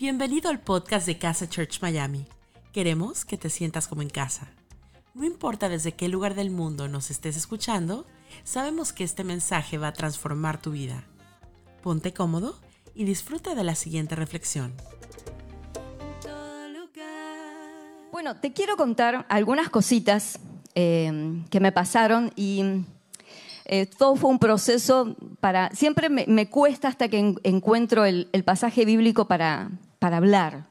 Bienvenido al podcast de Casa Church Miami. Queremos que te sientas como en casa. No importa desde qué lugar del mundo nos estés escuchando, sabemos que este mensaje va a transformar tu vida. Ponte cómodo y disfruta de la siguiente reflexión. Bueno, te quiero contar algunas cositas eh, que me pasaron y eh, todo fue un proceso para... Siempre me, cuesta hasta que encuentro el, pasaje bíblico para, para hablar.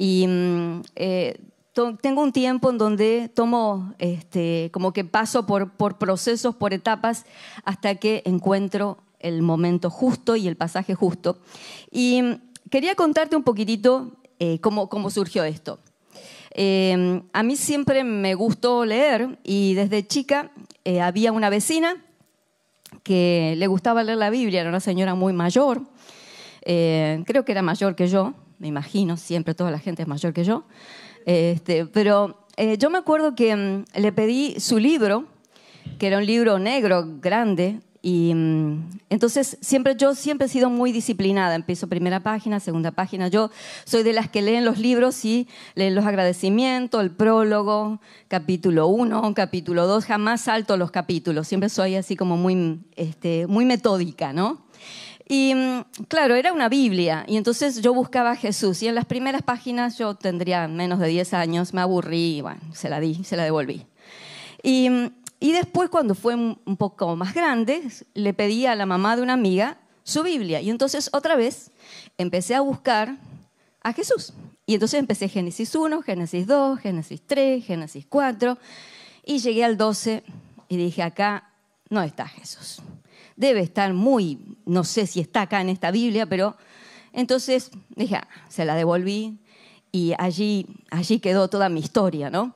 Y mm, eh, tengo un tiempo en donde tomo, este, como que paso por, procesos, por etapas, hasta que encuentro el momento justo y el pasaje justo. Y mm, quería contarte un poquitito eh, cómo, cómo, surgió esto. Eh, a mí siempre me gustó leer y desde chica había una vecina que le gustaba leer la Biblia, era una señora muy mayor, creo que era mayor que yo, me imagino, siempre toda la gente es mayor que yo. Este, pero eh, yo me acuerdo que mm, le pedí su libro, que era un libro negro, grande, y mm, entonces siempre yo siempre he sido muy disciplinada. Empiezo primera página, segunda página. Yo soy de las que leen los libros y leen los agradecimientos, el prólogo, capítulo 1, capítulo 2. Jamás salto los capítulos. Siempre soy así como muy, este, muy metódica, ¿no? Y mm, claro, era una Biblia. Y entonces yo buscaba a Jesús. Y en las primeras páginas yo tendría menos de 10 años, me aburrí y bueno, se la di, se la devolví. Y, mm, y después, cuando fue un poco más grande, le pedí a la mamá de una amiga su Biblia. Y entonces otra vez empecé a buscar a Jesús. Y entonces empecé Génesis 1, Génesis 2, Génesis 3, Génesis 4. Y llegué al 12 y dije, acá no está Jesús debe estar muy, no sé si está acá en esta Biblia, pero entonces dije, ah, se la devolví y allí, allí quedó toda mi historia, ¿no?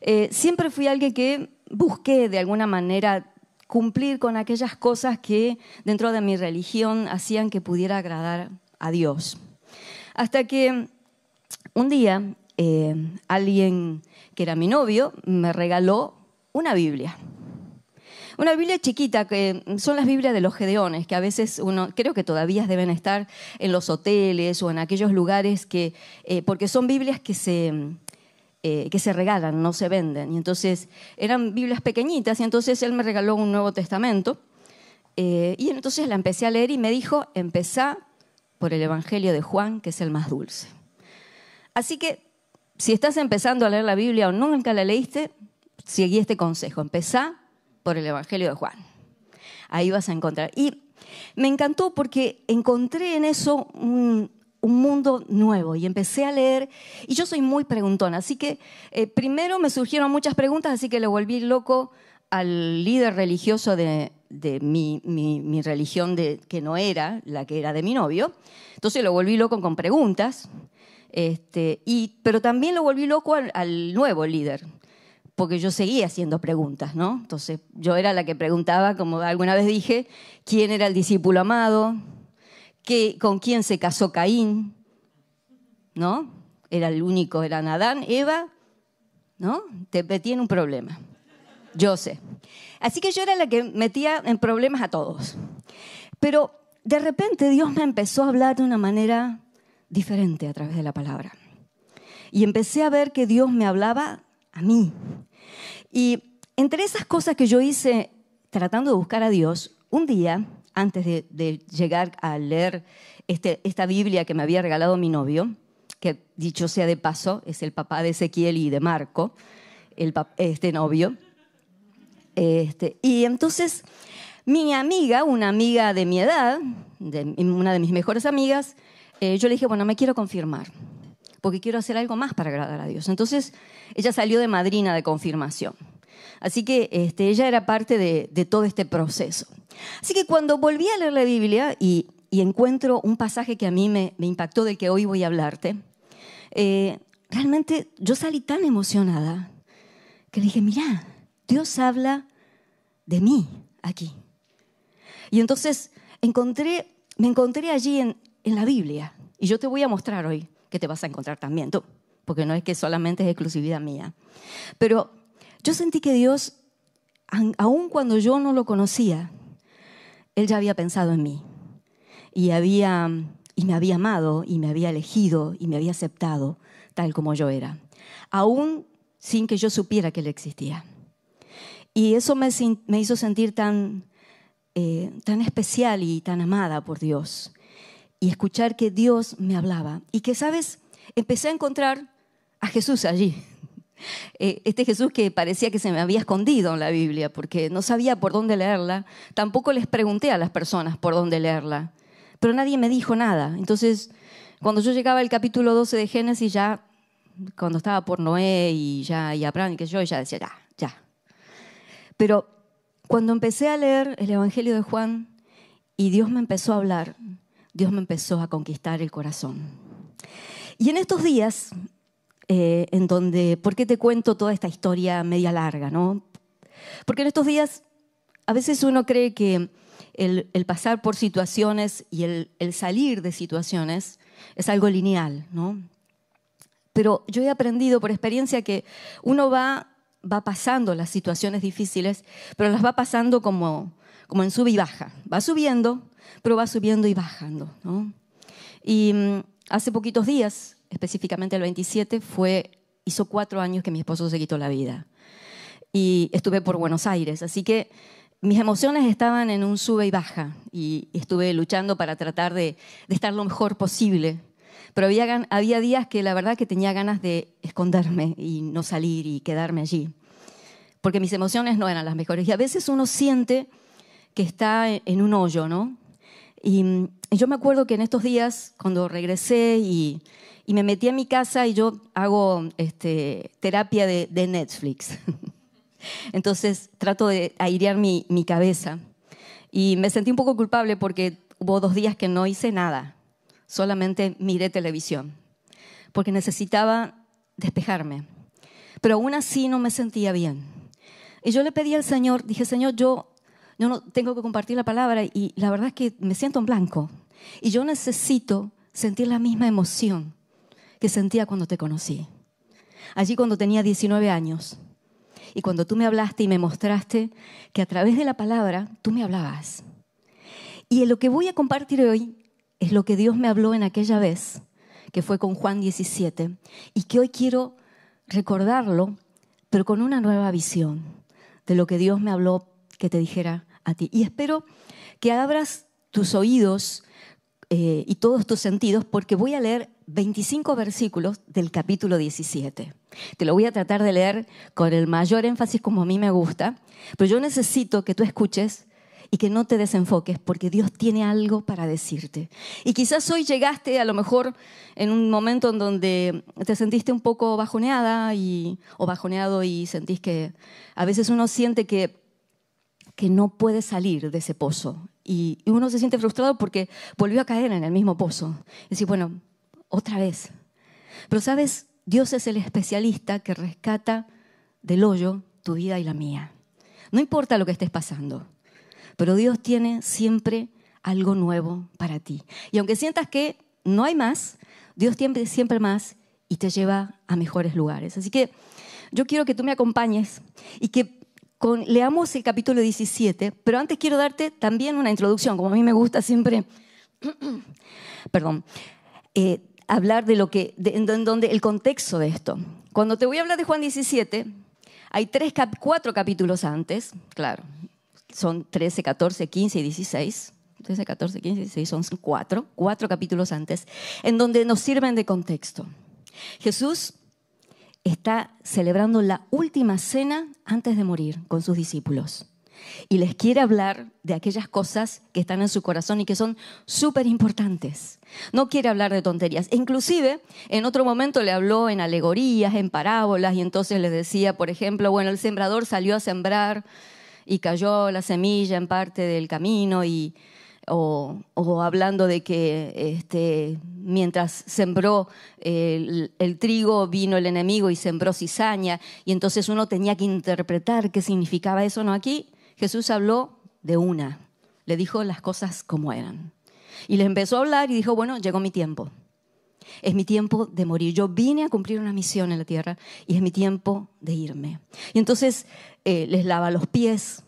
Eh, siempre fui alguien que busqué de alguna manera cumplir con aquellas cosas que dentro de mi religión hacían que pudiera agradar a Dios. Hasta que un día eh, alguien que era mi novio me regaló una Biblia. Una Biblia chiquita, que son las Biblias de los Gedeones, que a veces uno, creo que todavía deben estar en los hoteles o en aquellos lugares que, eh, porque son Biblias que se, eh, que se regalan, no se venden. Y entonces eran Biblias pequeñitas y entonces él me regaló un Nuevo Testamento. Eh, y entonces la empecé a leer y me dijo, empezá por el Evangelio de Juan, que es el más dulce. Así que si estás empezando a leer la Biblia o nunca la leíste, seguí este consejo, empezá por el Evangelio de Juan. Ahí vas a encontrar. Y me encantó porque encontré en eso un, mundo nuevo y empecé a leer y yo soy muy preguntona, así que eh, primero me surgieron muchas preguntas, así que le volví loco al líder religioso de, mi, religión de, que no era la que era de mi novio, entonces lo volví loco con preguntas, este, y, pero también lo volví loco al nuevo líder, porque yo seguía haciendo preguntas, ¿no? Entonces yo era la que preguntaba, como alguna vez dije, quién era el discípulo amado, ¿Qué, con quién se casó Caín, ¿no? Era el único, eran Adán, Eva, ¿no? Te metí en un problema, yo sé. Así que yo era la que metía en problemas a todos. Pero de repente Dios me empezó a hablar de una manera diferente a través de la palabra. Y empecé a ver que Dios me hablaba a mí. Y entre esas cosas que yo hice tratando de buscar a Dios, un día, antes de, llegar a leer este, esta Biblia que me había regalado mi novio, que dicho sea de paso, es el papá de Ezequiel y de Marco, el, este novio. Este, y entonces mi amiga, una amiga de mi edad, una de mis mejores amigas, eh, yo le dije, bueno, me quiero confirmar porque quiero hacer algo más para agradar a Dios. Entonces, ella salió de madrina de confirmación. Así que este, ella era parte de, todo este proceso. Así que cuando volví a leer la Biblia y, encuentro un pasaje que a mí me, impactó, del que hoy voy a hablarte, eh, realmente yo salí tan emocionada que dije, mira, Dios habla de mí aquí. Y entonces encontré, me encontré allí en, en la Biblia. Y yo te voy a mostrar hoy que te vas a encontrar también tú, porque no es que solamente es exclusividad mía. Pero yo sentí que Dios, aun cuando yo no lo conocía, Él ya había pensado en mí y había y me había amado y me había elegido y me había aceptado tal como yo era, aún sin que yo supiera que Él existía. Y eso me, hizo sentir tan, eh, tan especial y tan amada por Dios. Y escuchar que Dios me hablaba. Y que, ¿sabes? Empecé a encontrar a Jesús allí. Eh, este Jesús que parecía que se me había escondido en la Biblia porque no sabía por dónde leerla. Tampoco les pregunté a las personas por dónde leerla. Pero nadie me dijo nada. Entonces, cuando yo llegaba al capítulo 12 de Génesis, ya, cuando estaba por Noé y ya y Abraham y que yo, ya decía, ya, ya, pero cuando empecé a leer el Evangelio de Juan y Dios me empezó a hablar, Dios me empezó a conquistar el corazón. Y en estos días, eh, en donde, ¿por qué te cuento toda esta historia media larga? ¿no? Porque en estos días a veces uno cree que el, pasar por situaciones y el, el, salir de situaciones es algo lineal, ¿no? Pero yo he aprendido por experiencia que uno va va pasando las situaciones difíciles, pero las va pasando como, como en sub y baja. Va subiendo, pero va subiendo y bajando. Y mm, hace poquitos días, específicamente el 27, fue, hizo cuatro años que mi esposo se quitó la vida. Y estuve por Buenos Aires, así que mis emociones estaban en un sube y baja y estuve luchando para tratar de, de estar lo mejor posible pero había, había días que la verdad que tenía ganas de esconderme y no salir y quedarme allí, porque mis emociones no eran las mejores. Y a veces uno siente que está en un hoyo, ¿no? Y, yo me acuerdo que en estos días, cuando regresé y, y me metí a mi casa y yo hago este, terapia de, de Netflix. Entonces trato de airear mi, mi cabeza. Y me sentí un poco culpable porque hubo dos días que no hice nada solamente miré televisión, porque necesitaba despejarme. Pero aún así no me sentía bien. Y yo le pedí al Señor, dije, Señor, yo, yo no tengo que compartir la palabra y la verdad es que me siento en blanco. Y yo necesito sentir la misma emoción que sentía cuando te conocí. Allí cuando tenía 19 años. Y cuando tú me hablaste y me mostraste que a través de la palabra tú me hablabas. Y lo que voy a compartir hoy es lo que Dios me habló en aquella vez, que fue con Juan 17, y que hoy quiero recordarlo, pero con una nueva visión de lo que Dios me habló que te dijera a ti. Y espero que abras tus oídos eh, y todos tus sentidos, porque voy a leer 25 versículos del capítulo 17. Te lo voy a tratar de leer con el mayor énfasis como a mí me gusta, pero yo necesito que tú escuches y que no te desenfoques porque Dios tiene algo para decirte. Y quizás hoy llegaste a lo mejor en un momento en donde te sentiste un poco bajoneada y, o bajoneado y sentís que a veces uno siente que, que no puede salir de ese pozo. Y, uno se siente frustrado porque volvió a caer en el mismo pozo. Y decir, bueno, otra vez. Pero sabes, Dios es el especialista que rescata del hoyo tu vida y la mía. No importa lo que estés pasando. Pero Dios tiene siempre algo nuevo para ti. Y aunque sientas que no hay más, Dios tiene siempre más y te lleva a mejores lugares. Así que yo quiero que tú me acompañes y que leamos el capítulo 17, pero antes quiero darte también una introducción, como a mí me gusta siempre, perdón, eh, hablar de lo que, en donde el contexto de esto. Cuando te voy a hablar de Juan 17, hay tres, cuatro capítulos antes, claro, son 13, 14, 15 y 16. 13, 14, 15 y 16 son cuatro, cuatro capítulos antes, en donde nos sirven de contexto. Jesús está celebrando la última cena antes de morir con sus discípulos y les quiere hablar de aquellas cosas que están en su corazón y que son súper importantes. No quiere hablar de tonterías. Inclusive, en otro momento le habló en alegorías, en parábolas, y entonces les decía, por ejemplo, bueno, el sembrador salió a sembrar y cayó la semilla en parte del camino y, o, hablando de que este, mientras sembró el, el, trigo vino el enemigo y sembró cizaña y entonces uno tenía que interpretar qué significaba eso. No, aquí Jesús habló de una, le dijo las cosas como eran. Y le empezó a hablar y dijo, bueno, llegó mi tiempo. Es mi tiempo de morir. Yo vine a cumplir una misión en la tierra y es mi tiempo de irme. Y entonces eh, les lava los pies,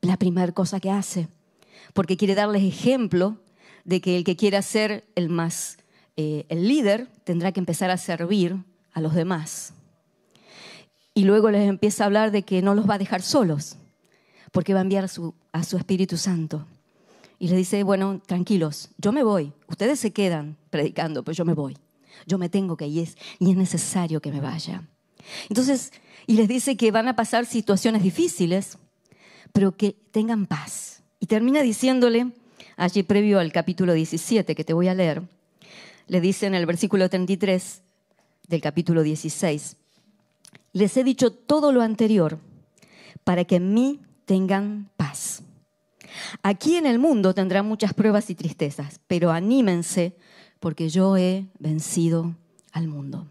la primera cosa que hace, porque quiere darles ejemplo de que el que quiera ser el más, eh, el líder, tendrá que empezar a servir a los demás. Y luego les empieza a hablar de que no los va a dejar solos, porque va a enviar a su, a su Espíritu Santo. Y les dice, bueno, tranquilos, yo me voy, ustedes se quedan predicando, pero yo me voy. Yo me tengo que ir y es necesario que me vaya. Entonces, y les dice que van a pasar situaciones difíciles, pero que tengan paz. Y termina diciéndole, allí previo al capítulo 17 que te voy a leer, le dice en el versículo 33 del capítulo 16, les he dicho todo lo anterior para que en mí tengan paz. Aquí en el mundo tendrán muchas pruebas y tristezas, pero anímense porque yo he vencido al mundo.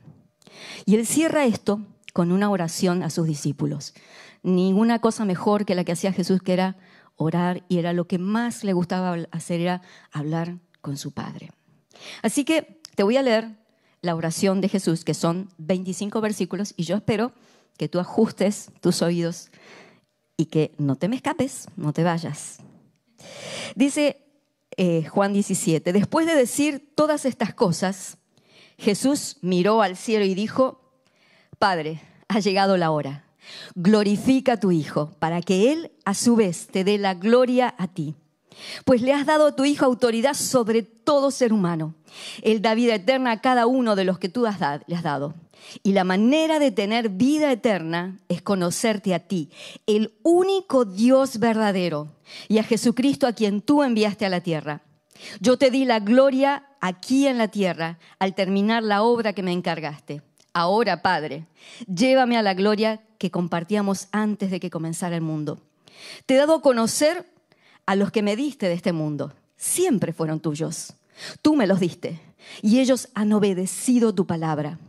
Y él cierra esto con una oración a sus discípulos. Ninguna cosa mejor que la que hacía Jesús, que era orar, y era lo que más le gustaba hacer, era hablar con su Padre. Así que te voy a leer la oración de Jesús, que son 25 versículos, y yo espero que tú ajustes tus oídos y que no te me escapes, no te vayas. Dice eh, Juan 17, después de decir todas estas cosas, Jesús miró al cielo y dijo, Padre, ha llegado la hora. Glorifica a tu Hijo, para que Él a su vez te dé la gloria a ti. Pues le has dado a tu Hijo autoridad sobre todo ser humano. Él da vida eterna a cada uno de los que tú le has dado. Y la manera de tener vida eterna es conocerte a ti, el único Dios verdadero, y a Jesucristo a quien tú enviaste a la tierra. Yo te di la gloria aquí en la tierra al terminar la obra que me encargaste. Ahora, Padre, llévame a la gloria que compartíamos antes de que comenzara el mundo. Te he dado a conocer a los que me diste de este mundo. Siempre fueron tuyos. Tú me los diste y ellos han obedecido tu palabra.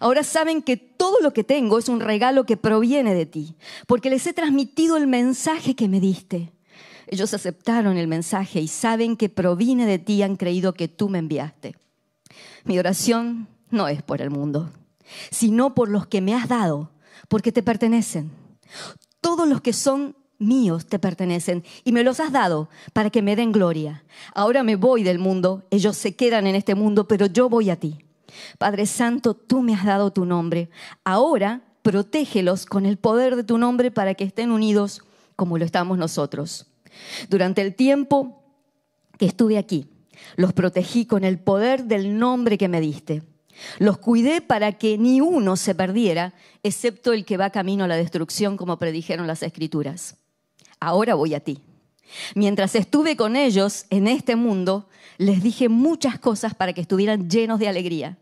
Ahora saben que todo lo que tengo es un regalo que proviene de ti, porque les he transmitido el mensaje que me diste. Ellos aceptaron el mensaje y saben que proviene de ti han creído que tú me enviaste. Mi oración no es por el mundo, sino por los que me has dado, porque te pertenecen. Todos los que son míos te pertenecen y me los has dado para que me den gloria. Ahora me voy del mundo, ellos se quedan en este mundo, pero yo voy a ti. Padre Santo, tú me has dado tu nombre. Ahora protégelos con el poder de tu nombre para que estén unidos como lo estamos nosotros. Durante el tiempo que estuve aquí, los protegí con el poder del nombre que me diste. Los cuidé para que ni uno se perdiera, excepto el que va camino a la destrucción, como predijeron las escrituras. Ahora voy a ti. Mientras estuve con ellos en este mundo, les dije muchas cosas para que estuvieran llenos de alegría.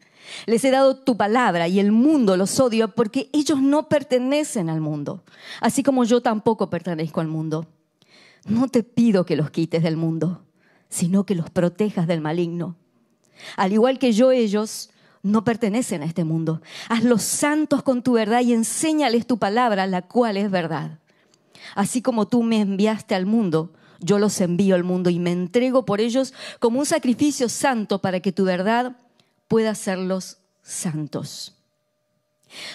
Les he dado tu palabra y el mundo los odio porque ellos no pertenecen al mundo, así como yo tampoco pertenezco al mundo. No te pido que los quites del mundo, sino que los protejas del maligno. Al igual que yo, ellos no pertenecen a este mundo. Hazlos santos con tu verdad y enséñales tu palabra, la cual es verdad. Así como tú me enviaste al mundo, yo los envío al mundo y me entrego por ellos como un sacrificio santo para que tu verdad pueda hacerlos santos.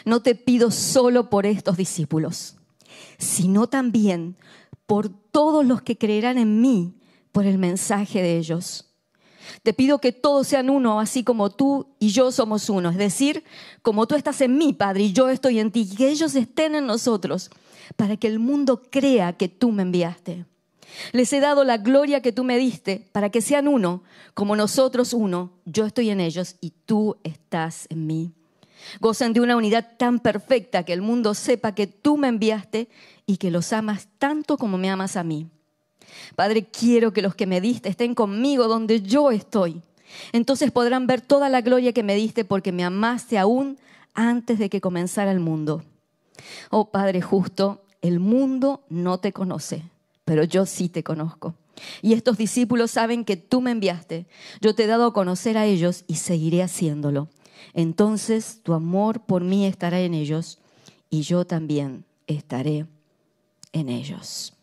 No te pido solo por estos discípulos, sino también por todos los que creerán en mí por el mensaje de ellos. Te pido que todos sean uno, así como tú y yo somos uno. Es decir, como tú estás en mí, Padre, y yo estoy en ti, que ellos estén en nosotros, para que el mundo crea que tú me enviaste. Les he dado la gloria que tú me diste para que sean uno, como nosotros uno, yo estoy en ellos y tú estás en mí. Gozan de una unidad tan perfecta que el mundo sepa que tú me enviaste y que los amas tanto como me amas a mí. Padre, quiero que los que me diste estén conmigo donde yo estoy. Entonces podrán ver toda la gloria que me diste porque me amaste aún antes de que comenzara el mundo. Oh Padre justo, el mundo no te conoce pero yo sí te conozco. Y estos discípulos saben que tú me enviaste. Yo te he dado a conocer a ellos y seguiré haciéndolo. Entonces tu amor por mí estará en ellos y yo también estaré en ellos.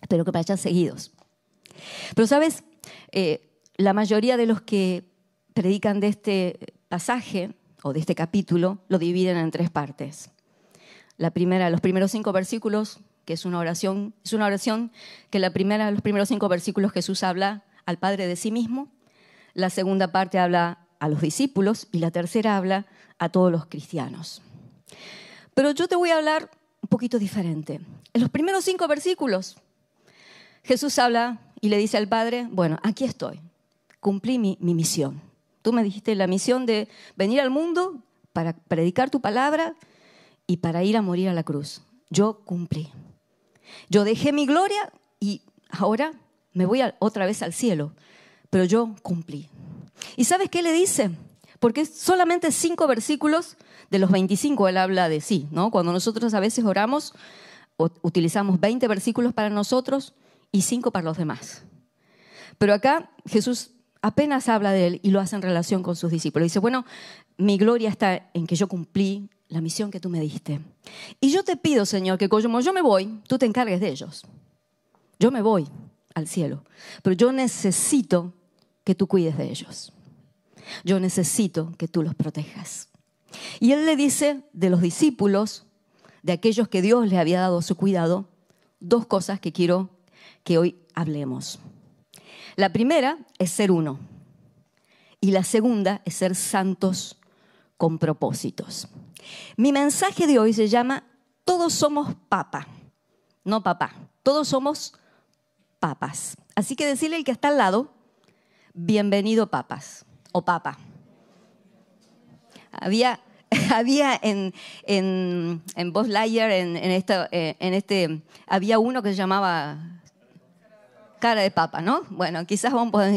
Espero que vayan seguidos. Pero sabes, eh, la mayoría de los que predican de este pasaje o de este capítulo lo dividen en tres partes. La primera, los primeros cinco versículos que es una oración, es una oración que la primera, los primeros cinco versículos Jesús habla al Padre de sí mismo, la segunda parte habla a los discípulos y la tercera habla a todos los cristianos. Pero yo te voy a hablar un poquito diferente. En los primeros cinco versículos, Jesús habla y le dice al Padre, bueno, aquí estoy, cumplí mi, mi misión. Tú me dijiste la misión de venir al mundo para predicar tu palabra y para ir a morir a la cruz. Yo cumplí. Yo dejé mi gloria y ahora me voy otra vez al cielo, pero yo cumplí. ¿Y sabes qué le dice? Porque solamente cinco versículos de los 25 él habla de sí, ¿no? Cuando nosotros a veces oramos, utilizamos 20 versículos para nosotros y cinco para los demás. Pero acá Jesús apenas habla de él y lo hace en relación con sus discípulos. Dice, bueno, mi gloria está en que yo cumplí la misión que tú me diste. Y yo te pido, Señor, que como yo me voy, tú te encargues de ellos. Yo me voy al cielo, pero yo necesito que tú cuides de ellos. Yo necesito que tú los protejas. Y él le dice de los discípulos, de aquellos que Dios le había dado su cuidado, dos cosas que quiero que hoy hablemos. La primera es ser uno y la segunda es ser santos con propósitos. Mi mensaje de hoy se llama Todos somos papa, no papá, todos somos papas. Así que decirle al que está al lado, bienvenido papas o papa. Había, había en, en, en en, esta, eh, en este, había uno que se llamaba cara de papa, ¿no? Bueno, quizás vamos a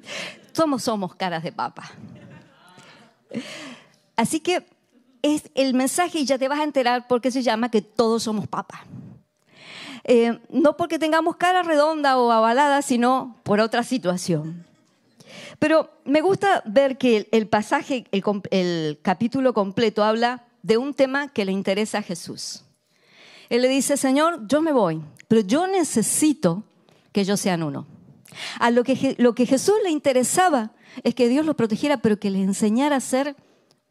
somos, somos caras de papa. Así que es el mensaje y ya te vas a enterar por qué se llama que todos somos papas. Eh, no porque tengamos cara redonda o avalada, sino por otra situación. Pero me gusta ver que el pasaje, el, capítulo completo habla de un tema que le interesa a Jesús. Él le dice, Señor, yo me voy, pero yo necesito que ellos sean uno. A lo que, lo que Jesús le interesaba es que Dios los protegiera, pero que le enseñara a ser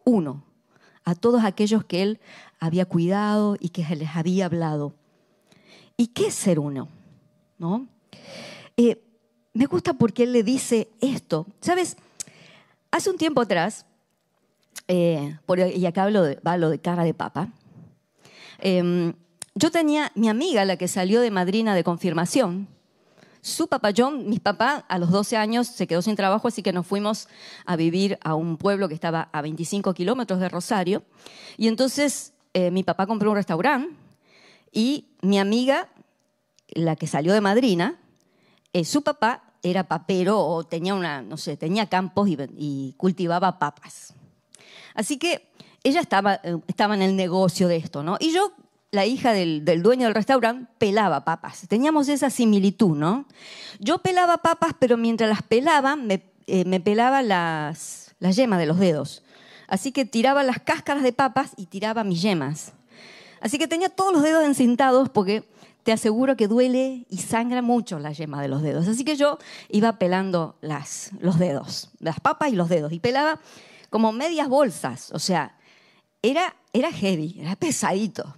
uno, a todos aquellos que Él había cuidado y que les había hablado. ¿Y qué es ser uno? ¿No? Eh, me gusta porque él le dice esto. ¿Sabes? Hace un tiempo atrás, eh, y acá hablo de, lo de cara de papa, em, yo tenía mi amiga, la que salió de madrina de confirmación, su papá, John, mi papá a los 12 años se quedó sin trabajo, así que nos fuimos a vivir a un pueblo que estaba a 25 kilómetros de Rosario. Y entonces eh, mi papá compró un restaurante y mi amiga, la que salió de madrina, eh, su papá era papero o tenía una, no sé, tenía campos y, cultivaba papas. Así que ella estaba, eh, estaba en el negocio de esto, ¿no? Y yo, la hija del, dueño del restaurante, pelaba papas. Teníamos esa similitud, ¿no? Yo pelaba papas, pero mientras las pelaba, me, eh, me pelaba las, las yemas de los dedos. Así que tiraba las cáscaras de papas y tiraba mis yemas. Así que tenía todos los dedos encintados porque te aseguro que duele y sangra mucho la yema de los dedos. Así que yo iba pelando las, los dedos, las papas y los dedos, y pelaba como medias bolsas, o sea, era, era heavy, era pesadito.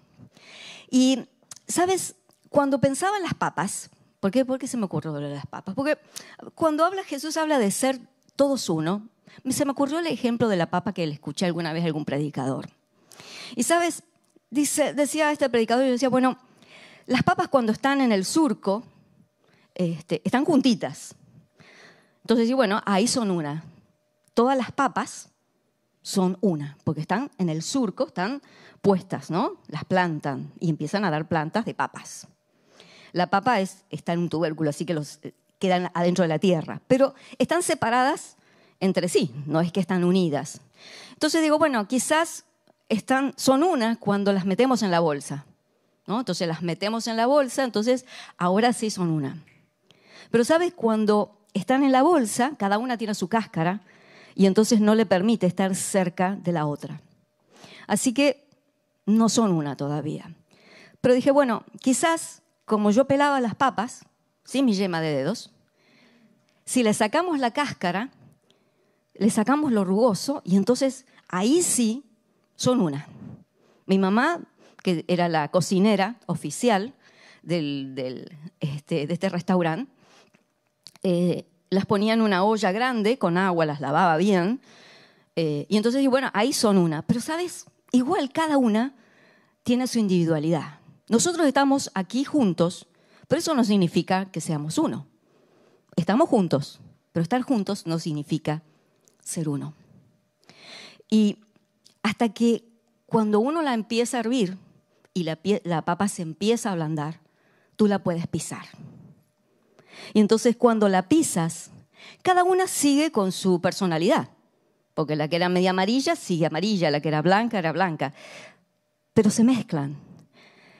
Y, ¿sabes? Cuando pensaba en las papas, ¿por qué, ¿por se me ocurrió de las papas? Porque cuando habla Jesús habla de ser todos uno, se me ocurrió el ejemplo de la papa que le escuché alguna vez a algún predicador. Y, ¿sabes? Decía este predicador, yo decía, bueno, las papas cuando están en el surco, este, están juntitas. Entonces, y bueno, ahí son una. Todas las papas son una, porque están en el surco, están puestas, ¿no? Las plantan y empiezan a dar plantas de papas. La papa es, está en un tubérculo, así que los, eh, quedan adentro de la tierra, pero están separadas entre sí, no es que están unidas. Entonces digo, bueno, quizás están, son una cuando las metemos en la bolsa. Entonces las metemos en la bolsa, entonces ahora sí son una. Pero sabes, cuando están en la bolsa, cada una tiene su cáscara y entonces no le permite estar cerca de la otra. Así que no son una todavía. Pero dije, bueno, quizás como yo pelaba las papas, sin mi yema de dedos, si le sacamos la cáscara, le sacamos lo rugoso y entonces ahí sí son una. Mi mamá que era la cocinera oficial este, de este restaurante, eh, las ponía en una olla grande con agua, las lavaba bien. Eh, y entonces, bueno, ahí son una. Pero, ¿sabes? Igual cada una tiene su individualidad. Nosotros estamos aquí juntos, pero eso no significa que seamos uno. Estamos juntos, pero estar juntos no significa ser uno. Y hasta que cuando uno la empieza a hervir y la, la papa se empieza a ablandar, tú la puedes pisar. Y entonces cuando la pisas, cada una sigue con su personalidad. Porque la que era media amarilla sigue amarilla, la que era blanca era blanca. Pero se mezclan.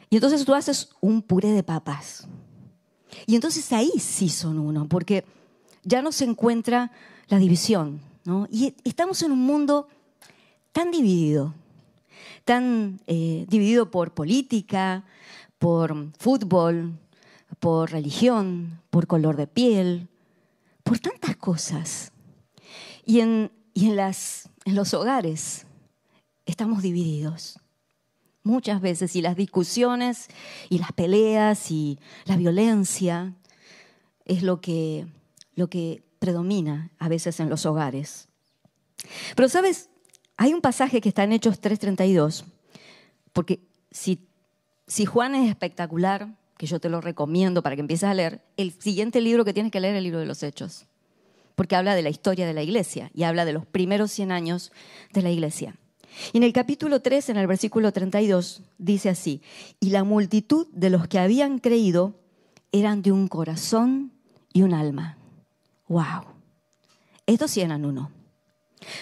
Y entonces tú haces un puré de papas. Y entonces ahí sí son uno, porque ya no se encuentra la división. Y estamos en un mundo tan dividido, tan eh, dividido por política, por fútbol, por religión, por color de piel, por tantas cosas. Y en, en, las, en los hogares estamos divididos muchas veces y las discusiones y las peleas y la violencia es lo que, lo que predomina a veces en los hogares. Pero sabes, hay un pasaje que está en Hechos 3:32, porque si si Juan es espectacular, que yo te lo recomiendo para que empieces a leer, el siguiente libro que tienes que leer es el libro de los Hechos, porque habla de la historia de la iglesia y habla de los primeros 100 años de la iglesia. Y en el capítulo 3, en el versículo 32, dice así, y la multitud de los que habían creído eran de un corazón y un alma. ¡Wow! Estos sí eran uno.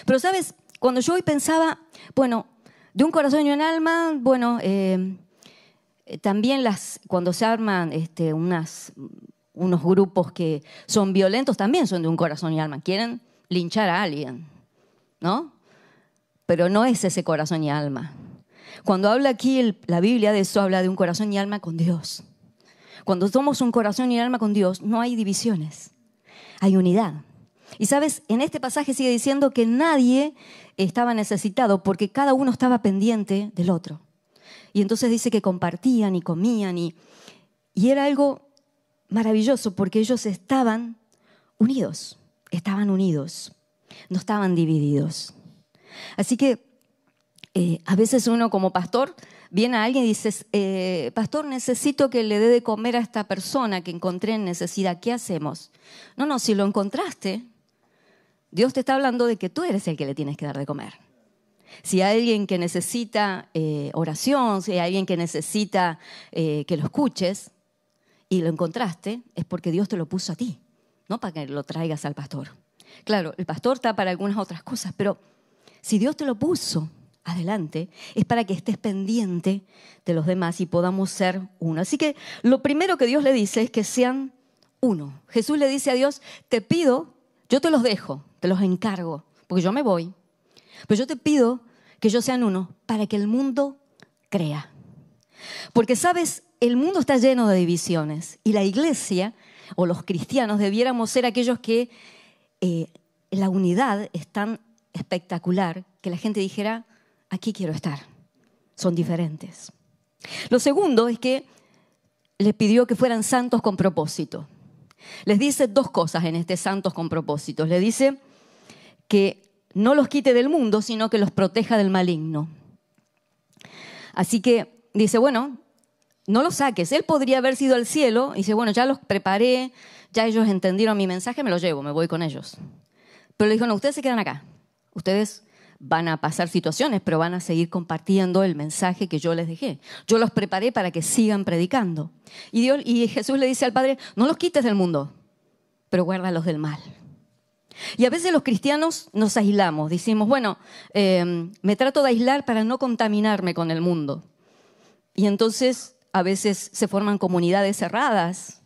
Pero sabes, cuando yo hoy pensaba, bueno, de un corazón y un alma, bueno, eh, también las, cuando se arman este, unas, unos grupos que son violentos, también son de un corazón y alma. Quieren linchar a alguien, ¿no? Pero no es ese corazón y alma. Cuando habla aquí la Biblia de eso, habla de un corazón y alma con Dios. Cuando somos un corazón y alma con Dios, no hay divisiones, hay unidad. Y sabes, en este pasaje sigue diciendo que nadie estaba necesitado porque cada uno estaba pendiente del otro. Y entonces dice que compartían y comían y, era algo maravilloso porque ellos estaban unidos, estaban unidos, no estaban divididos. Así que eh, a veces uno como pastor viene a alguien y dice, eh, pastor, necesito que le dé de comer a esta persona que encontré en necesidad, ¿qué hacemos? No, no, si lo encontraste, Dios te está hablando de que tú eres el que le tienes que dar de comer. Si hay alguien que necesita eh, oración, si hay alguien que necesita eh, que lo escuches y lo encontraste, es porque Dios te lo puso a ti, no para que lo traigas al pastor. Claro, el pastor está para algunas otras cosas, pero si Dios te lo puso adelante, es para que estés pendiente de los demás y podamos ser uno. Así que lo primero que Dios le dice es que sean uno. Jesús le dice a Dios, te pido, yo te los dejo, te los encargo, porque yo me voy, pero yo te pido que ellos sean uno para que el mundo crea. Porque, sabes, el mundo está lleno de divisiones y la iglesia o los cristianos debiéramos ser aquellos que eh, la unidad es tan espectacular que la gente dijera, aquí quiero estar. Son diferentes. Lo segundo es que les pidió que fueran santos con propósito. Les dice dos cosas en este santos con propósito. Le dice que no los quite del mundo, sino que los proteja del maligno. Así que dice, bueno, no los saques. Él podría haber sido al cielo y dice, bueno, ya los preparé, ya ellos entendieron mi mensaje, me los llevo, me voy con ellos. Pero le dijo, no, ustedes se quedan acá. Ustedes van a pasar situaciones, pero van a seguir compartiendo el mensaje que yo les dejé. Yo los preparé para que sigan predicando. Y, Dios, y Jesús le dice al Padre, no los quites del mundo, pero guárdalos del mal. Y a veces los cristianos nos aislamos, decimos, bueno, eh, me trato de aislar para no contaminarme con el mundo. Y entonces a veces se forman comunidades cerradas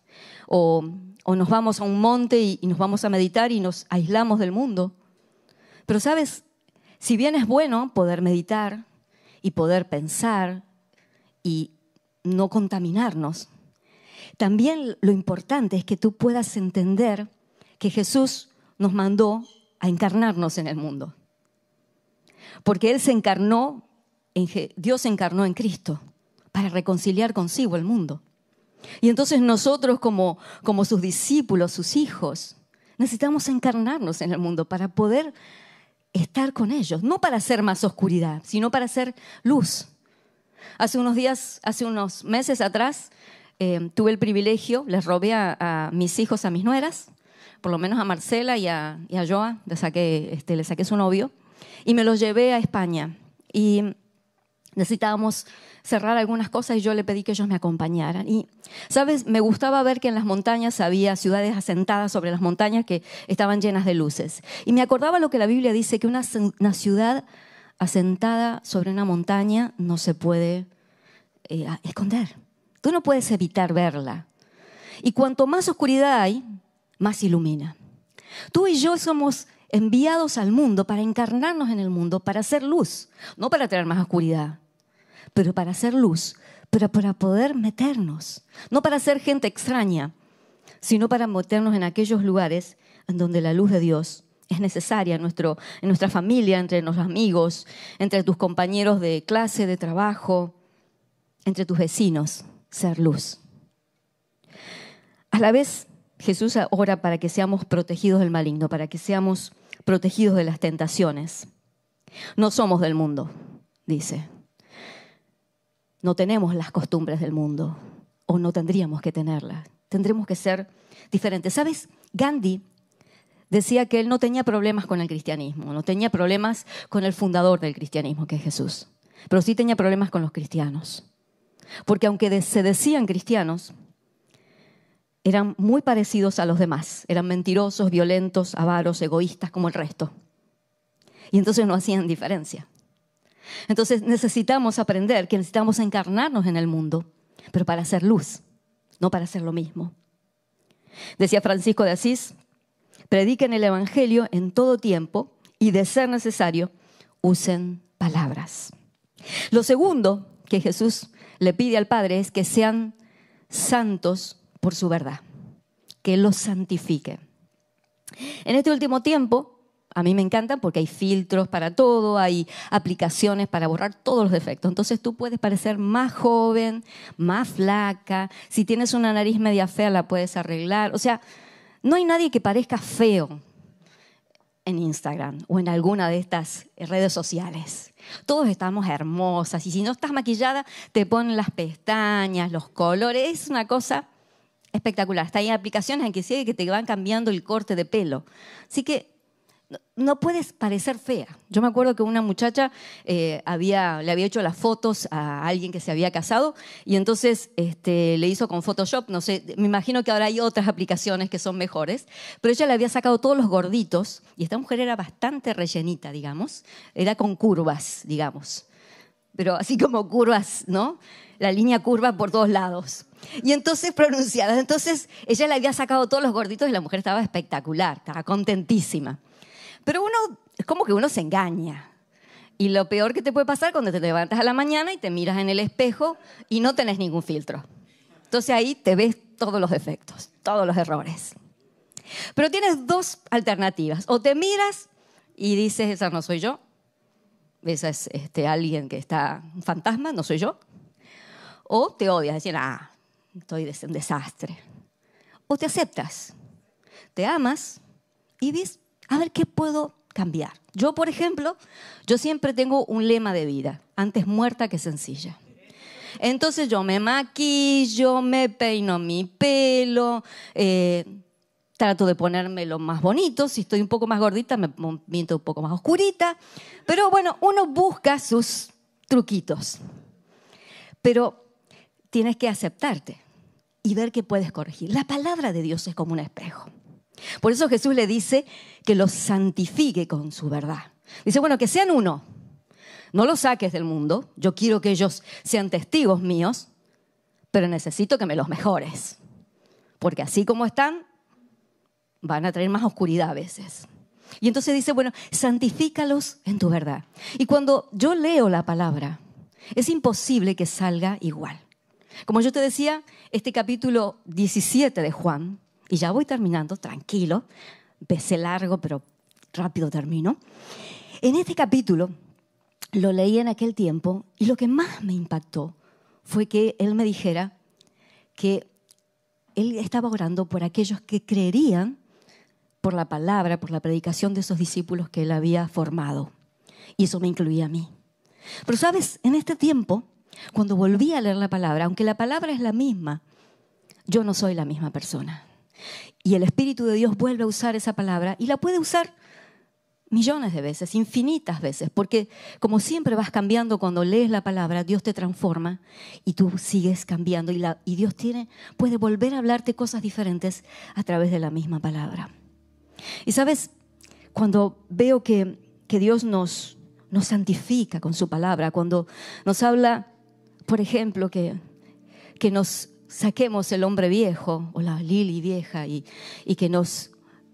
o, nos vamos a un monte y nos vamos a meditar y nos aislamos del mundo. Pero sabes, si bien es bueno poder meditar y poder pensar y no contaminarnos, también lo importante es que tú puedas entender que Jesús nos mandó a encarnarnos en el mundo. Porque Él se encarnó, en, Dios se encarnó en Cristo para reconciliar consigo el mundo. Y entonces nosotros como, como sus discípulos, sus hijos, necesitamos encarnarnos en el mundo para poder estar con ellos, no para hacer más oscuridad, sino para hacer luz. Hace unos días, hace unos meses atrás, eh, tuve el privilegio, les robé a, mis hijos, a mis nueras, por lo menos a Marcela y a, Joa, le saqué, este, le saqué su novio, y me los llevé a España. Y necesitábamos cerrar algunas cosas y yo le pedí que ellos me acompañaran. Y, ¿sabes? Me gustaba ver que en las montañas había ciudades asentadas sobre las montañas que estaban llenas de luces. Y me acordaba lo que la Biblia dice, que una, una ciudad asentada sobre una montaña no se puede eh, esconder. Tú no puedes evitar verla. Y cuanto más oscuridad hay, más ilumina. Tú y yo somos enviados al mundo para encarnarnos en el mundo, para hacer luz, no para traer más oscuridad, pero para hacer luz, pero para poder meternos, no para ser gente extraña, sino para meternos en aquellos lugares en donde la luz de Dios es necesaria en, nuestro, en nuestra familia, entre nuestros amigos, entre tus compañeros de clase, de trabajo, entre tus vecinos, ser luz. A la vez, Jesús ora para que seamos protegidos del maligno, para que seamos protegidos de las tentaciones. No somos del mundo, dice. No tenemos las costumbres del mundo, o no tendríamos que tenerlas. Tendremos que ser diferentes. ¿Sabes? Gandhi decía que él no tenía problemas con el cristianismo, no tenía problemas con el fundador del cristianismo, que es Jesús, pero sí tenía problemas con los cristianos. Porque aunque se decían cristianos, eran muy parecidos a los demás. Eran mentirosos, violentos, avaros, egoístas como el resto. Y entonces no hacían diferencia. Entonces necesitamos aprender que necesitamos encarnarnos en el mundo, pero para hacer luz, no para hacer lo mismo. Decía Francisco de Asís, prediquen el Evangelio en todo tiempo y de ser necesario, usen palabras. Lo segundo que Jesús le pide al Padre es que sean santos por su verdad, que los santifique. En este último tiempo, a mí me encantan porque hay filtros para todo, hay aplicaciones para borrar todos los defectos. Entonces tú puedes parecer más joven, más flaca. Si tienes una nariz media fea, la puedes arreglar. O sea, no hay nadie que parezca feo en Instagram o en alguna de estas redes sociales. Todos estamos hermosas y si no estás maquillada te ponen las pestañas, los colores, es una cosa espectacular. Está hay aplicaciones en que sigue que te van cambiando el corte de pelo. Así que no puedes parecer fea. Yo me acuerdo que una muchacha eh, había, le había hecho las fotos a alguien que se había casado y entonces este, le hizo con Photoshop, no sé, me imagino que ahora hay otras aplicaciones que son mejores, pero ella le había sacado todos los gorditos y esta mujer era bastante rellenita, digamos, era con curvas, digamos, pero así como curvas, ¿no? La línea curva por todos lados. Y entonces pronunciada. Entonces ella le había sacado todos los gorditos y la mujer estaba espectacular, estaba contentísima. Pero uno, es como que uno se engaña. Y lo peor que te puede pasar cuando te levantas a la mañana y te miras en el espejo y no tenés ningún filtro. Entonces ahí te ves todos los defectos, todos los errores. Pero tienes dos alternativas. O te miras y dices, esa no soy yo. Esa es este, alguien que está un fantasma, no soy yo. O te odias, decir, ah, estoy un desastre. O te aceptas, te amas y ves a ver qué puedo cambiar. Yo, por ejemplo, yo siempre tengo un lema de vida, antes muerta que sencilla. Entonces yo me maquillo, me peino mi pelo, eh, trato de ponerme lo más bonito. Si estoy un poco más gordita, me pinto un poco más oscurita. Pero bueno, uno busca sus truquitos. Pero tienes que aceptarte y ver qué puedes corregir. La palabra de Dios es como un espejo. Por eso Jesús le dice que los santifique con su verdad. Dice, bueno, que sean uno. No los saques del mundo. Yo quiero que ellos sean testigos míos, pero necesito que me los mejores. Porque así como están, van a traer más oscuridad a veces. Y entonces dice, bueno, santifícalos en tu verdad. Y cuando yo leo la palabra, es imposible que salga igual. Como yo te decía, este capítulo 17 de Juan y ya voy terminando, tranquilo, pese largo, pero rápido termino. En este capítulo lo leí en aquel tiempo y lo que más me impactó fue que él me dijera que él estaba orando por aquellos que creerían, por la palabra, por la predicación de esos discípulos que él había formado. Y eso me incluía a mí. Pero sabes, en este tiempo, cuando volví a leer la palabra, aunque la palabra es la misma, yo no soy la misma persona. Y el Espíritu de Dios vuelve a usar esa palabra y la puede usar millones de veces, infinitas veces, porque como siempre vas cambiando cuando lees la palabra, Dios te transforma y tú sigues cambiando y, y Dios tiene, puede volver a hablarte cosas diferentes a través de la misma palabra. Y sabes, cuando veo que, que Dios nos, nos santifica con su palabra, cuando nos habla, por ejemplo, que, que nos saquemos el hombre viejo o la lili vieja y, y que nos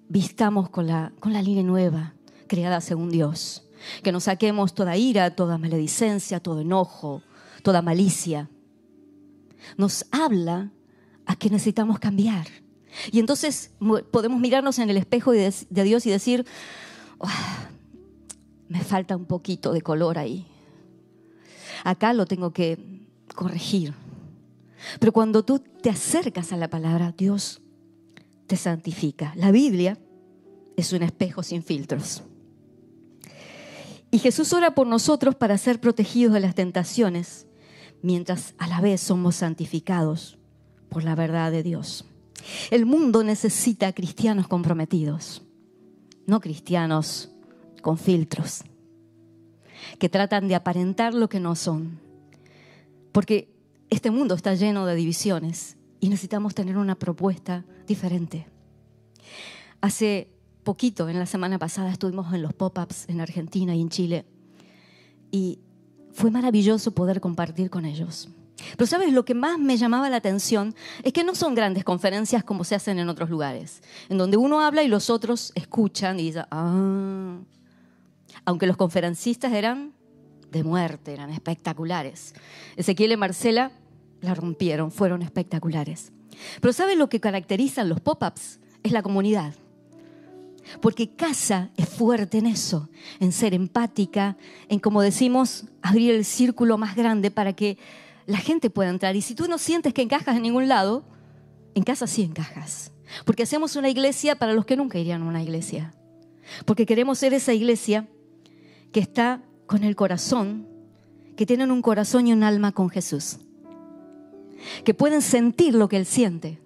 vistamos con la, con la línea nueva, creada según Dios. Que nos saquemos toda ira, toda maledicencia, todo enojo, toda malicia. Nos habla a que necesitamos cambiar. Y entonces podemos mirarnos en el espejo de Dios y decir, me falta un poquito de color ahí. Acá lo tengo que corregir. Pero cuando tú te acercas a la palabra, Dios te santifica. La Biblia es un espejo sin filtros. Y Jesús ora por nosotros para ser protegidos de las tentaciones, mientras a la vez somos santificados por la verdad de Dios. El mundo necesita cristianos comprometidos, no cristianos con filtros, que tratan de aparentar lo que no son. Porque este mundo está lleno de divisiones y necesitamos tener una propuesta diferente. Hace poquito, en la semana pasada, estuvimos en los pop-ups en Argentina y en Chile. Y fue maravilloso poder compartir con ellos. Pero sabes, lo que más me llamaba la atención es que no son grandes conferencias como se hacen en otros lugares, en donde uno habla y los otros escuchan y dicen, ah, aunque los conferencistas eran de muerte, eran espectaculares. Ezequiel y Marcela la rompieron, fueron espectaculares. Pero ¿sabes lo que caracterizan los pop-ups? Es la comunidad. Porque casa es fuerte en eso, en ser empática, en, como decimos, abrir el círculo más grande para que la gente pueda entrar. Y si tú no sientes que encajas en ningún lado, en casa sí encajas. Porque hacemos una iglesia para los que nunca irían a una iglesia. Porque queremos ser esa iglesia que está con el corazón, que tienen un corazón y un alma con Jesús. Que pueden sentir lo que Él siente.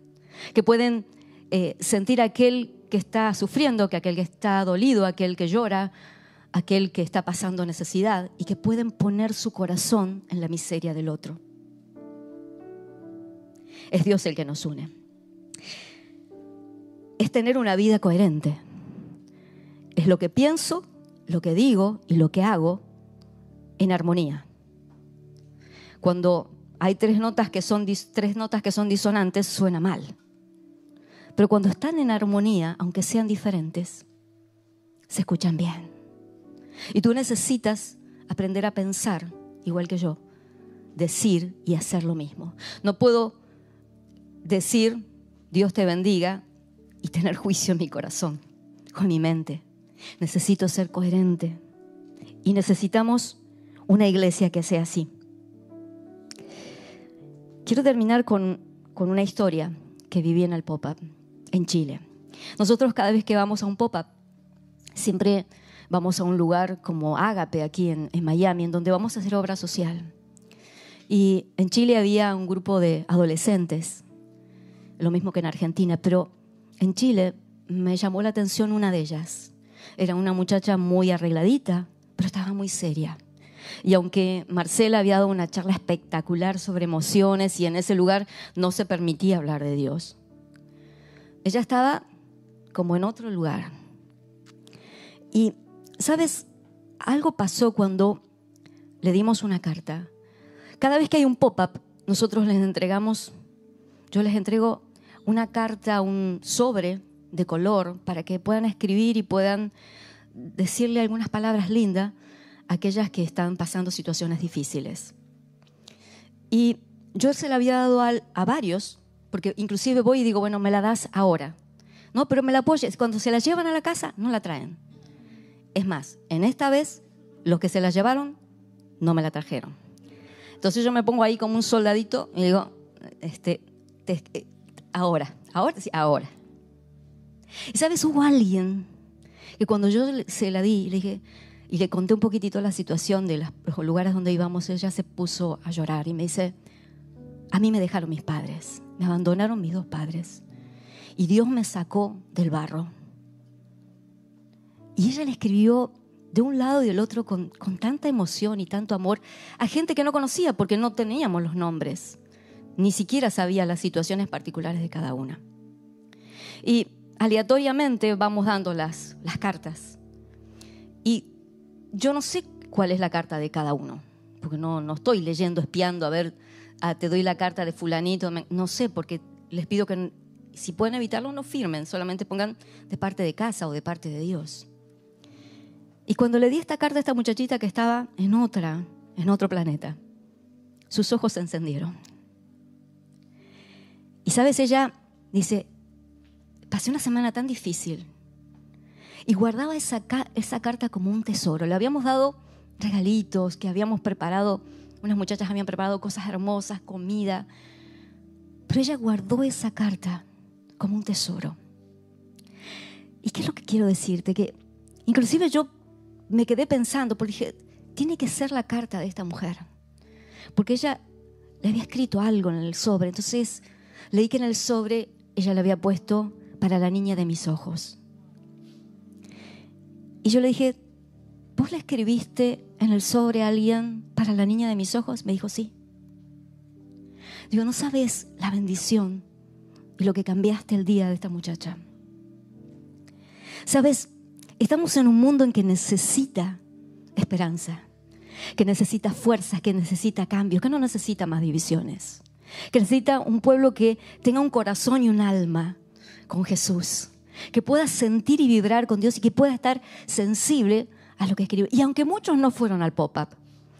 Que pueden eh, sentir aquel que está sufriendo, que aquel que está dolido, aquel que llora, aquel que está pasando necesidad y que pueden poner su corazón en la miseria del otro. Es Dios el que nos une. Es tener una vida coherente. Es lo que pienso, lo que digo y lo que hago en armonía. Cuando hay tres notas que son, tres notas que son disonantes, suena mal. Pero cuando están en armonía, aunque sean diferentes, se escuchan bien. Y tú necesitas aprender a pensar, igual que yo, decir y hacer lo mismo. No puedo decir, Dios te bendiga, y tener juicio en mi corazón, con mi mente. Necesito ser coherente. Y necesitamos una iglesia que sea así. Quiero terminar con, con una historia que viví en el pop-up en Chile. Nosotros cada vez que vamos a un pop-up, siempre vamos a un lugar como Ágape aquí en, Miami, en donde vamos a hacer obra social. Y en Chile había un grupo de adolescentes, lo mismo que en Argentina, pero en Chile me llamó la atención una de ellas. Era una muchacha muy arregladita, pero estaba muy seria. Y aunque Marcela había dado una charla espectacular sobre emociones y en ese lugar no se permitía hablar de Dios, ella estaba como en otro lugar. Y, ¿sabes? Algo pasó cuando le dimos una carta. Cada vez que hay un pop-up, nosotros les entregamos, yo les entrego una carta, un sobre de color para que puedan escribir y puedan decirle algunas palabras lindas a aquellas que están pasando situaciones difíciles. Y yo se la había dado a varios porque inclusive voy y digo, bueno, me la das ahora. No, pero me la apoyes. Cuando se la llevan a la casa, no la traen. Es más, en esta vez, los que se la llevaron, no me la trajeron. Entonces yo me pongo ahí como un soldadito y digo, este, eh, ahora, ahora, sí, ahora. Y sabes, hubo alguien que cuando yo se la di, le dije, y le conté un poquitito la situación de los lugares donde íbamos, ella se puso a llorar y me dice, a mí me dejaron mis padres, me abandonaron mis dos padres y Dios me sacó del barro. Y ella le escribió de un lado y del otro con, con, tanta emoción y tanto amor a gente que no conocía porque no teníamos los nombres, ni siquiera sabía las situaciones particulares de cada una. Y aleatoriamente vamos dando las, las cartas. Y yo no sé cuál es la carta de cada uno, porque no, no estoy leyendo, espiando, a ver, ah, te doy la carta de fulanito, no sé, porque les pido que si pueden evitarlo, no firmen, solamente pongan de parte de casa o de parte de Dios. Y cuando le di esta carta a esta muchachita que estaba en otra, en otro planeta, sus ojos se encendieron. Y sabes, ella dice, pasé una semana tan difícil y guardaba esa, esa carta como un tesoro. Le habíamos dado regalitos que habíamos preparado, unas muchachas habían preparado cosas hermosas, comida, pero ella guardó esa carta como un tesoro. ¿Y qué es lo que quiero decirte? Que inclusive yo me quedé pensando, porque dije, tiene que ser la carta de esta mujer. Porque ella le había escrito algo en el sobre. Entonces leí que en el sobre ella le había puesto para la niña de mis ojos. Y yo le dije, ¿vos le escribiste en el sobre a alguien para la niña de mis ojos? Me dijo, sí. Digo, no sabes la bendición y lo que cambiaste el día de esta muchacha. Sabes, estamos en un mundo en que necesita esperanza, que necesita fuerzas, que necesita cambios, que no necesita más divisiones, que necesita un pueblo que tenga un corazón y un alma con Jesús, que pueda sentir y vibrar con Dios y que pueda estar sensible a lo que escribe. Y aunque muchos no fueron al pop-up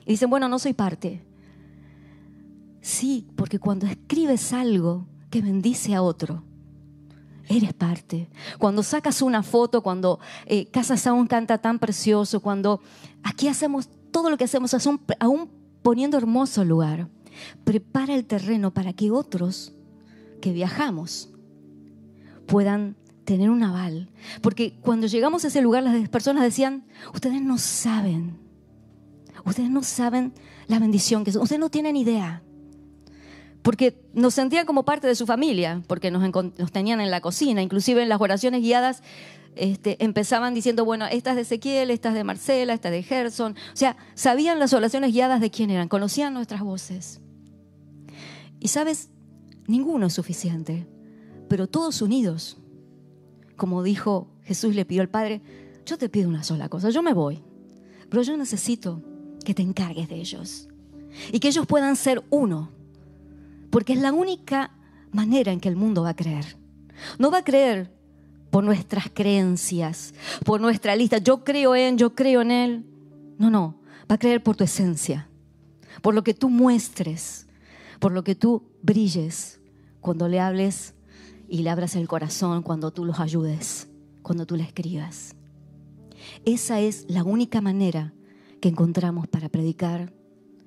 y dicen, bueno, no soy parte, sí, porque cuando escribes algo, que bendice a otro. Eres parte. Cuando sacas una foto, cuando eh, casas a un canta tan precioso, cuando aquí hacemos todo lo que hacemos, aún poniendo hermoso lugar, prepara el terreno para que otros que viajamos puedan tener un aval. Porque cuando llegamos a ese lugar, las personas decían, ustedes no saben, ustedes no saben la bendición que son, ustedes no tienen idea porque nos sentían como parte de su familia, porque nos, tenían en la cocina, inclusive en las oraciones guiadas este, empezaban diciendo, bueno, esta es de Ezequiel, esta es de Marcela, esta es de Gerson. O sea, sabían las oraciones guiadas de quién eran, conocían nuestras voces. Y sabes, ninguno es suficiente, pero todos unidos. Como dijo Jesús, le pidió al Padre, yo te pido una sola cosa, yo me voy, pero yo necesito que te encargues de ellos y que ellos puedan ser uno porque es la única manera en que el mundo va a creer. No va a creer por nuestras creencias, por nuestra lista. Yo creo en, yo creo en Él. No, no. Va a creer por tu esencia, por lo que tú muestres, por lo que tú brilles cuando le hables y le abras el corazón, cuando tú los ayudes, cuando tú le escribas. Esa es la única manera que encontramos para predicar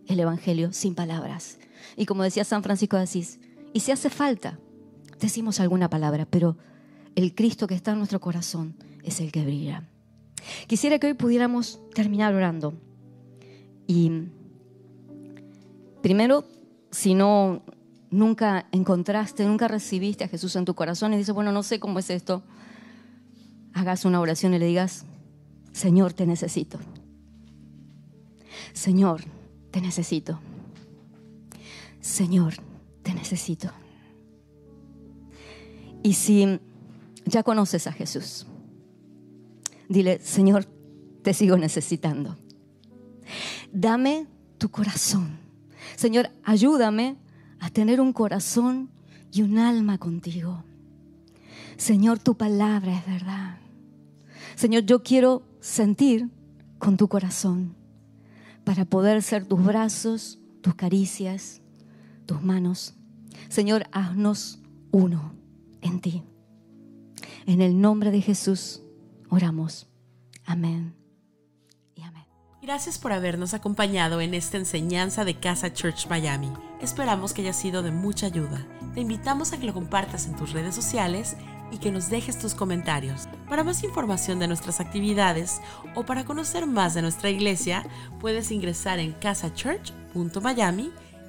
el Evangelio sin palabras. Y como decía San Francisco de Asís, y si hace falta, decimos alguna palabra, pero el Cristo que está en nuestro corazón es el que brilla. Quisiera que hoy pudiéramos terminar orando. Y primero, si no nunca encontraste, nunca recibiste a Jesús en tu corazón y dices, bueno, no sé cómo es esto, hagas una oración y le digas, Señor, te necesito. Señor, te necesito. Señor, te necesito. Y si ya conoces a Jesús, dile, Señor, te sigo necesitando. Dame tu corazón. Señor, ayúdame a tener un corazón y un alma contigo. Señor, tu palabra es verdad. Señor, yo quiero sentir con tu corazón para poder ser tus brazos, tus caricias, tus manos. Señor, haznos uno en ti. En el nombre de Jesús oramos. Amén. Y amén. Gracias por habernos acompañado en esta enseñanza de Casa Church Miami. Esperamos que haya sido de mucha ayuda. Te invitamos a que lo compartas en tus redes sociales y que nos dejes tus comentarios. Para más información de nuestras actividades o para conocer más de nuestra iglesia, puedes ingresar en casachurch.miami